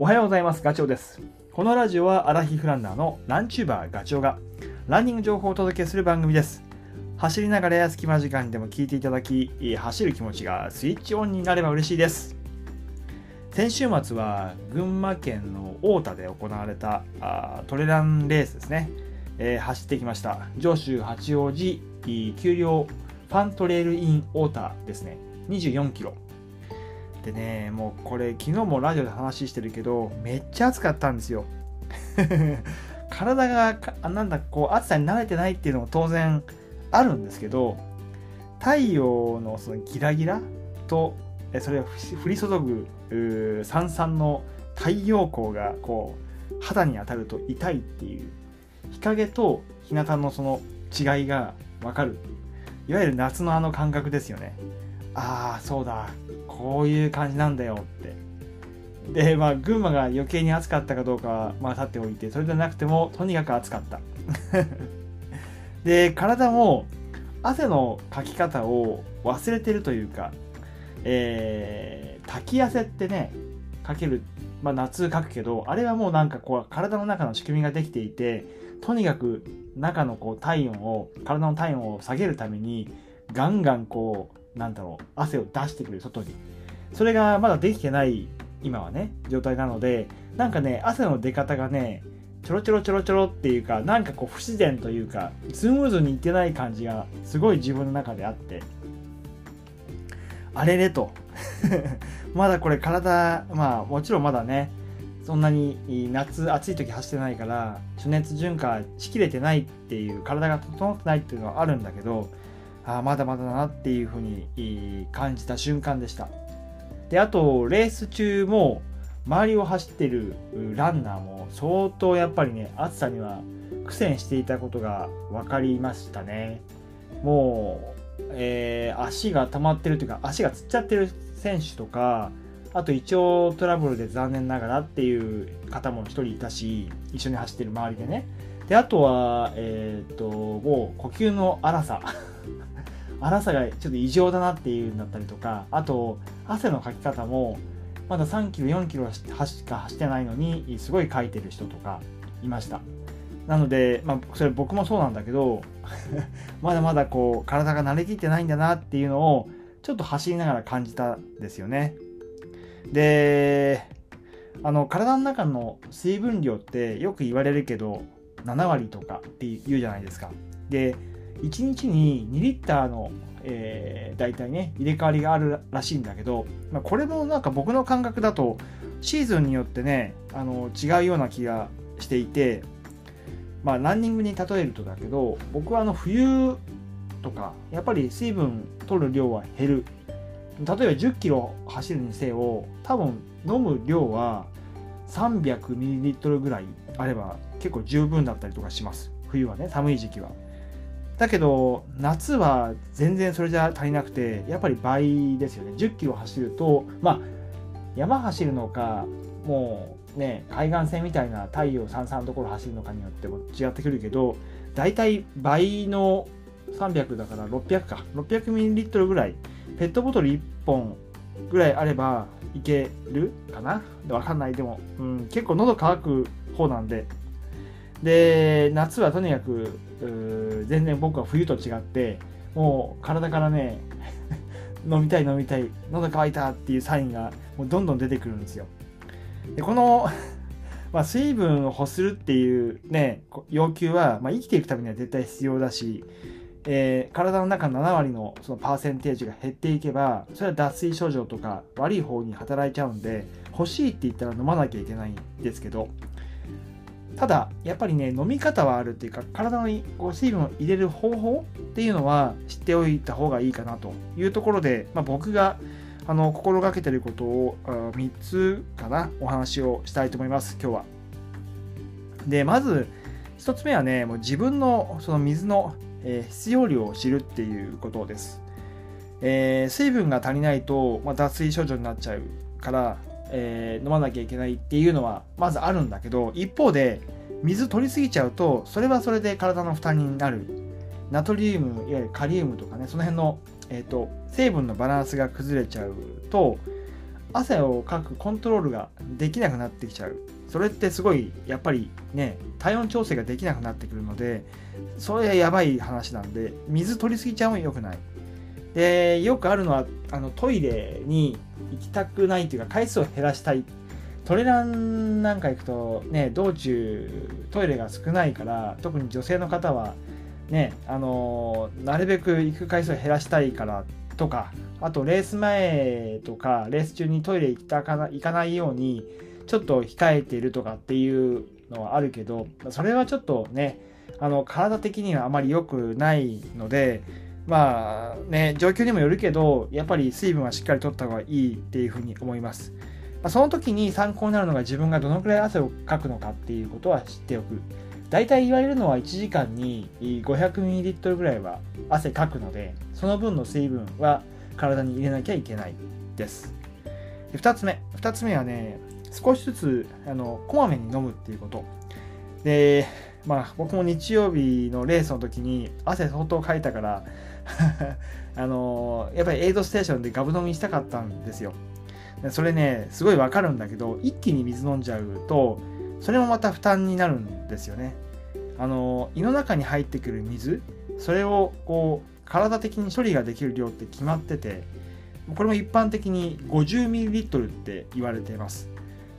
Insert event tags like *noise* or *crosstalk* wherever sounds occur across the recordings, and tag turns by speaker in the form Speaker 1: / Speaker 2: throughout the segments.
Speaker 1: おはようございます。ガチョウです。このラジオはアラヒフランナーのランチューバーガチョウがランニング情報をお届けする番組です。走りながらや隙間時間にでも聞いていただき、走る気持ちがスイッチオンになれば嬉しいです。先週末は群馬県の太田で行われたあトレランレースですね、えー走ってきました。上州八王子丘陵ファントレールイン太田ですね。24キロ。でね、もうこれ昨日もラジオで話してるけど、めっちゃ暑かったんですよ。*laughs* 体がかなんだこう暑さに慣れてないっていうのも当然あるんですけど、太陽のそのギラギラとそれが降り注ぐさんさんの太陽光がこう肌に当たると痛いっていう日陰と日向のその違いが分かるっていういわゆる夏のあの感覚ですよねああそうだこういう感じなんだよって。でまあ群馬が余計に暑かったかどうかはまあ立っておいてそれでなくてもとにかく暑かった。*laughs* で体も汗のかき方を忘れてるというかえー、滝汗ってねかける、まあ、夏かくけどあれはもうなんかこう体の中の仕組みができていてとにかく中のこう体温を体の体温を下げるためにガンガンこうなんだろう汗を出してくれる外に。それがまだできてない今はね状態なのでなんかね汗の出方がねちょろちょろちょろちょろっていうかなんかこう不自然というかスムーズにいってない感じがすごい自分の中であって。あれれと。*laughs* まだこれ体まあもちろんまだねそんなに夏暑い時走ってないから暑熱順化しきれてないっていう体が整ってないっていうのはあるんだけどあまだまだだなっていうふうに感じた瞬間でした。であとレース中も周りを走ってるランナーも相当やっぱりね暑さには苦戦していたことが分かりましたね。もうえー足が溜まってるというか足がつっちゃってる選手とかあと胃腸トラブルで残念ながらっていう方も一人いたし一緒に走ってる周りでね。であとはえっ、ともう呼吸の荒さ。荒さがちょっと異常だなっていうんだったりとかあと汗のかき方もまだ3キロ4キロしか走ってないのにすごいかいてる人とかいました。なので、まあ、それ僕もそうなんだけど *laughs* まだまだこう体が慣れきってないんだなっていうのをちょっと走りながら感じたんですよね。であの体の中の水分量ってよく言われるけど7割とかって言うじゃないですか。で1日に2リッターの、えー、大体ね入れ替わりがあるらしいんだけど、まあ、これもなんか僕の感覚だとシーズンによってねあの違うような気がしていてまあランニングに例えるとだけど僕はあの冬とかやっぱり水分取る量は減る。例えば10キロ走るにせよ多分飲む量は 300ml ぐらいあれば結構十分だったりとかします。冬はね寒い時期は。だけど夏は全然それじゃ足りなくてやっぱり倍ですよね。10キロ走るとまあ山走るのかもうね海岸線みたいな太陽さんさんのところ走るのかによっても違ってくるけど大体倍の300だから600か。600ml ぐらい。ペットボトル1本ぐらいあればいけるかな。わかんない。でも、うん、結構喉乾く方なんで。で夏はとにかく全然僕は冬と違ってもう体からね *laughs* 飲みたい飲みたい喉乾いたっていうサインがもうどんどん出てくるんですよ。でこの *laughs* まあ、水分を欲するっていうね要求は、まあ、生きていくためには絶対必要だしえー、体の中の7割のそのパーセンテージが減っていけばそれは脱水症状とか悪い方に働いちゃうんで欲しいって言ったら飲まなきゃいけないんですけどただやっぱりね飲み方はあるっていうか体にこう水分を入れる方法っていうのは知っておいた方がいいかなというところで、まあ、僕があの心がけてることを3つかなお話をしたいと思います今日は。でまず1つ目はねもう自分のその水のえー、必要量を知るっていうことです。えー、水分が足りないと、まあ、脱水症状になっちゃうから、えー、飲まなきゃいけないっていうのはまずあるんだけど一方で水取りすぎちゃうとそれはそれで体の負担になる。ナトリウムいわゆるカリウムとかねその辺の、えーと、成分のバランスが崩れちゃうと汗をかくコントロールができなくなってきちゃう。それってすごいやっぱりね体温調整ができなくなってくるのでそれはやばい話なんで水取りすぎちゃうも良くない。でよくあるのはあのトイレに行きたくないというか回数を減らしたい。トレランなんか行くとね道中トイレが少ないから特に女性の方はねあのなるべく行く回数を減らしたいからとかあとレース前とかレース中にトイレ行ったかな行かないようにちょっと控えているとかっていうのはあるけどそれはちょっとねあの体的にはあまり良くないのでまあね状況にもよるけどやっぱり水分はしっかりとった方がいいっていうふうに思います。まその時に参考になるのが自分がどのくらい汗をかくのかっていうことは知っておく。大体言われるのは1時間に 500ml ぐらいは汗かくので、その分の水分は体に入れなきゃいけないです。で2つ目。2つ目はね、少しずつあのこまめに飲むっていうこと。で、まあ僕も日曜日のレースの時に汗相当かいたから *laughs* あのやっぱりエイドステーションでガブ飲みしたかったんですよ。それね、すごいわかるんだけど、一気に水飲んじゃうと、それもまた負担になるんですよね。あの、胃の中に入ってくる水、それをこう、体的に処理ができる量って決まってて、これも一般的に 50ml って言われています。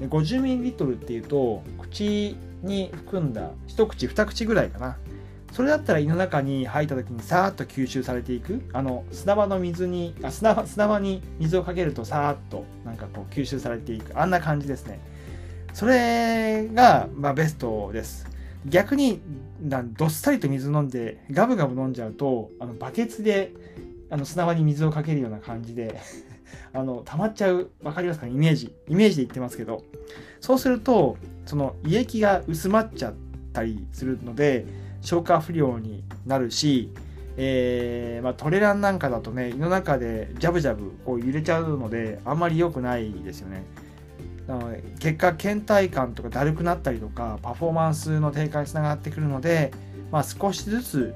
Speaker 1: 50ml っていうと、口に含んだ一口二口ぐらいかな。それだったら胃の中に入った時にさーっと吸収されていく。あの砂場の水にあ砂場砂場に水をかけるとさーっとなんかこう吸収されていく。あんな感じですね。それが、まあ、ベストです。逆にどっさりと水飲んでガブガブ飲んじゃうとあのバケツであの砂場に水をかけるような感じであの溜まっちゃう分かりますかイメージイメージで言ってますけどそうするとその胃液が薄まっちゃったりするので消化不良になるし、えー、まあ、トレランなんかだとね胃の中でジャブジャブこう揺れちゃうのであんまり良くないですよね。なので結果倦怠感とかだるくなったりとかパフォーマンスの低下につながってくるので、まあ、少しずつ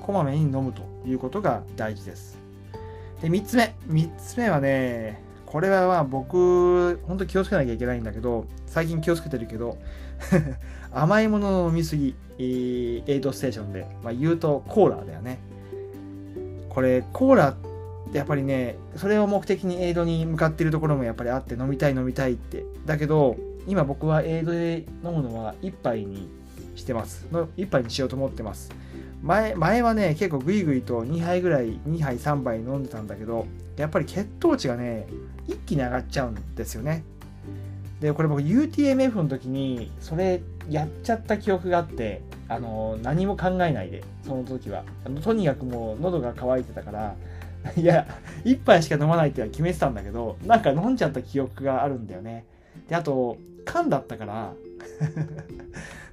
Speaker 1: こまめに飲むということが大事です。で3つ目3つ目はねこれはまあ僕本当気をつけなきゃいけないんだけど最近気をつけてるけど *laughs* 甘いものの飲みすぎ、エイドステーションで、まあ、言うとコーラだよね。これ、コーラってやっぱりね、それを目的にエイドに向かってるところもやっぱりあって飲みたい飲みたいって。だけど、今僕はエイドで飲むのは1杯にしてます。の1杯にしようと思ってます。前前はね、結構グイグイと2杯ぐらい、2杯3杯飲んでたんだけど、やっぱり血糖値がね、一気に上がっちゃうんですよね。で、これ僕 UTMF の時に、それやっちゃった記憶があって、あの、何も考えないで、その時は。あのとにかくもう喉が渇いてたから、*laughs* いや、一杯しか飲まないっては決めてたんだけど、なんか飲んじゃった記憶があるんだよね。で、あと、缶だったから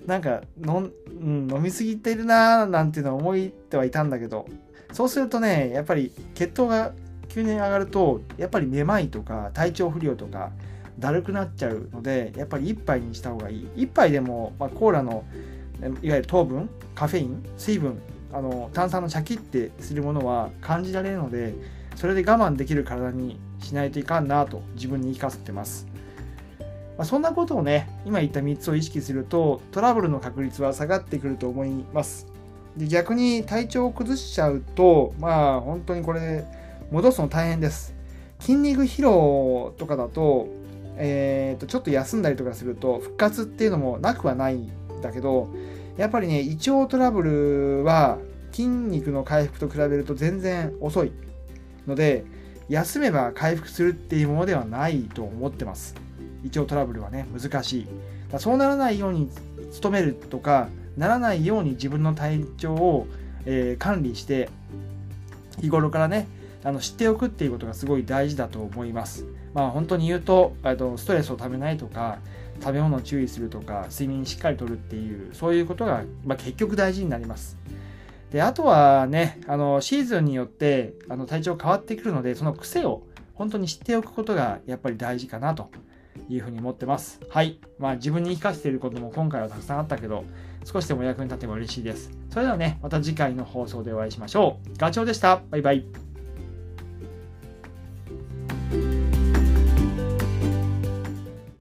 Speaker 1: なんか飲、うん、飲みすぎてるなーなんていうのは思ってはいたんだけど、そうするとね、やっぱり血糖が急に上がると、やっぱりめまいとか体調不良とか、だるくなっちゃうのでやっぱり1杯にした方がいい。1杯でも、まあ、コーラのいわゆる糖分カフェイン水分あの炭酸のシャキってするものは感じられるのでそれで我慢できる体にしないといかんなと自分に言い聞かせてます、まあ、そんなことをね今言った3つを意識するとトラブルの確率は下がってくると思います。で逆に体調を崩しちゃうとまあ本当にこれ戻すの大変です。筋肉疲労とかだとえー、とちょっと休んだりとかすると復活っていうのもなくはないんだけどやっぱりね胃腸トラブルは筋肉の回復と比べると全然遅いので休めば回復するっていうものではないと思ってます。胃腸トラブルはね難しい。だそうならないように努めるとかならないように自分の体調を、えー、管理して日頃からねあの知っておくっていうことがすごい大事だと思います。まあ本当に言うととストレスをためないとか食べ物を注意するとか睡眠しっかりとるっていうそういうことが、まあ、結局大事になります。であとはねあのシーズンによってあの体調変わってくるのでその癖を本当に知っておくことがやっぱり大事かなというふうに思ってます。はい。まあ自分に生かしていることも今回はたくさんあったけど、少しでも役に立てば嬉しいです。それではね、また次回の放送でお会いしましょう。ガチョウでした。バイバイ。